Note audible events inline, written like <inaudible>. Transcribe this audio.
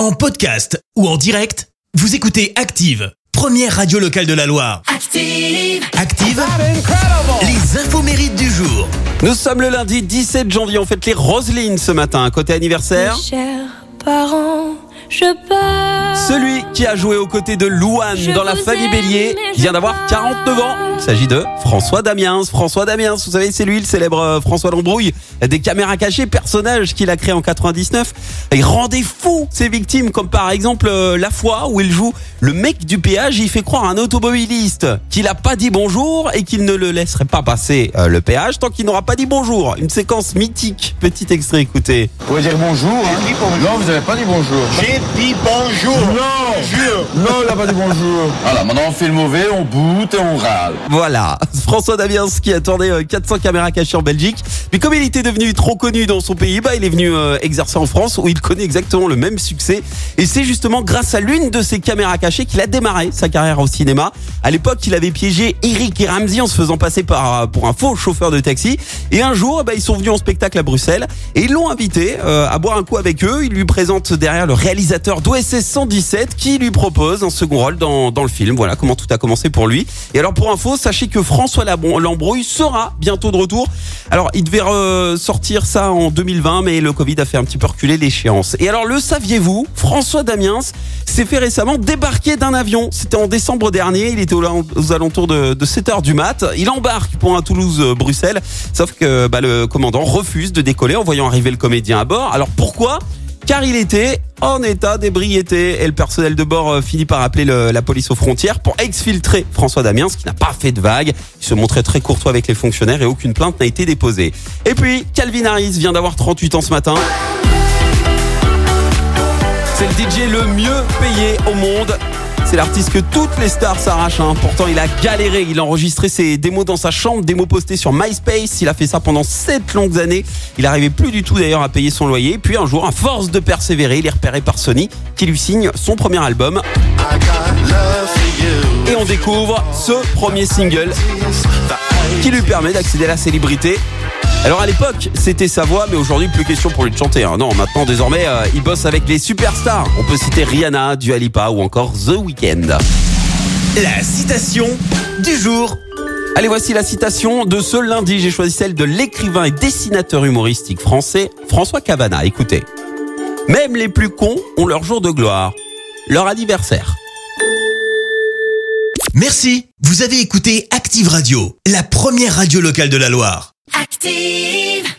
En podcast ou en direct, vous écoutez Active, première radio locale de la Loire. Active. Active, les infos mérites du jour. Nous sommes le lundi 17 janvier, on fête les Roselines ce matin, côté anniversaire. Chers parents, je pars. Celui qui a joué aux côtés de Louane Je dans la famille aime, Bélier vient d'avoir pars. 49 ans. Il s'agit de François Damiens. François Damiens, vous savez, c'est lui le célèbre euh, François Lambrouille des caméras cachées, personnage qu'il a créé en 99. Il rendait fou ses victimes, comme par exemple euh, la fois où il joue le mec du péage. Il fait croire à un automobiliste qu'il a pas dit bonjour et qu'il ne le laisserait pas passer euh, le péage tant qu'il n'aura pas dit bonjour. Une séquence mythique. Petit extrait, écoutez. Vous pouvez dire bonjour. hein. Non, vous n'avez pas dit bonjour. J'ai dit bonjour. Non. Non, il n'a pas dit bonjour. <laughs> Voilà, maintenant on fait le mauvais, on boute et on râle. Voilà, <laughs> François Damiens qui a tourné euh, 400 caméras cachées en Belgique. Mais comme il était devenu trop connu dans son pays, bah, il est venu euh, exercer en France où il connaît exactement le même succès. Et c'est justement grâce à l'une de ces caméras cachées qu'il a démarré sa carrière au cinéma. À l'époque, il avait piégé Eric et Ramsey en se faisant passer par, euh, pour un faux chauffeur de taxi. Et un jour, bah, ils sont venus en spectacle à Bruxelles et ils l'ont invité euh, à boire un coup avec eux. Il lui présente derrière le réalisateur d'OSS 117 qui lui propose un second rôle dans, dans le film. Voilà comment tout a commencé pour lui. Et alors pour info, sachez que François Lambrouille sera bientôt de retour. Alors il devait euh, sortir ça en 2020, mais le Covid a fait un petit peu reculer l'échéance. Et alors le saviez-vous, François Damiens s'est fait récemment débarquer d'un avion. C'était en décembre dernier, il était aux, alentours de, de 7 heures du mat. Il embarque pour un Toulouse-Bruxelles, sauf que bah, le commandant refuse de décoller en voyant arriver le comédien à bord. Alors pourquoi car il était en état d'ébriété et le personnel de bord euh, finit par appeler le- la police aux frontières pour exfiltrer François Damiens qui n'a pas fait de vague. Il se montrait très courtois avec les fonctionnaires et aucune plainte n'a été déposée. Et puis Calvin Harris vient d'avoir 38 ans ce matin. C'est le DJ le mieux payé au monde. C'est l'artiste que toutes les stars s'arrachent. hein. Pourtant, il a galéré. Il a enregistré ses démos dans sa chambre, démos postées sur MySpace. Il a fait ça pendant sept longues années. Il n'arrivait plus du tout d'ailleurs à payer son loyer. Puis un jour, à force de persévérer, il est repéré par Sony qui lui signe son premier album. Et on découvre ce premier single qui lui permet d'accéder à la célébrité. Alors à l'époque, c'était sa voix, mais aujourd'hui, plus question pour lui de chanter. hein. Non, maintenant, désormais, euh, il bosse avec les superstars. On peut citer Rihanna, Dua Lipa ou encore The Weeknd. La citation du jour. Allez, voici la citation de ce lundi. J'ai choisi celle de l'écrivain et dessinateur humoristique français François Cavana. Écoutez. Même les plus cons ont leur jour de gloire, leur anniversaire. Merci. Vous avez écouté Active Radio, la première radio locale de la Loire. Steve.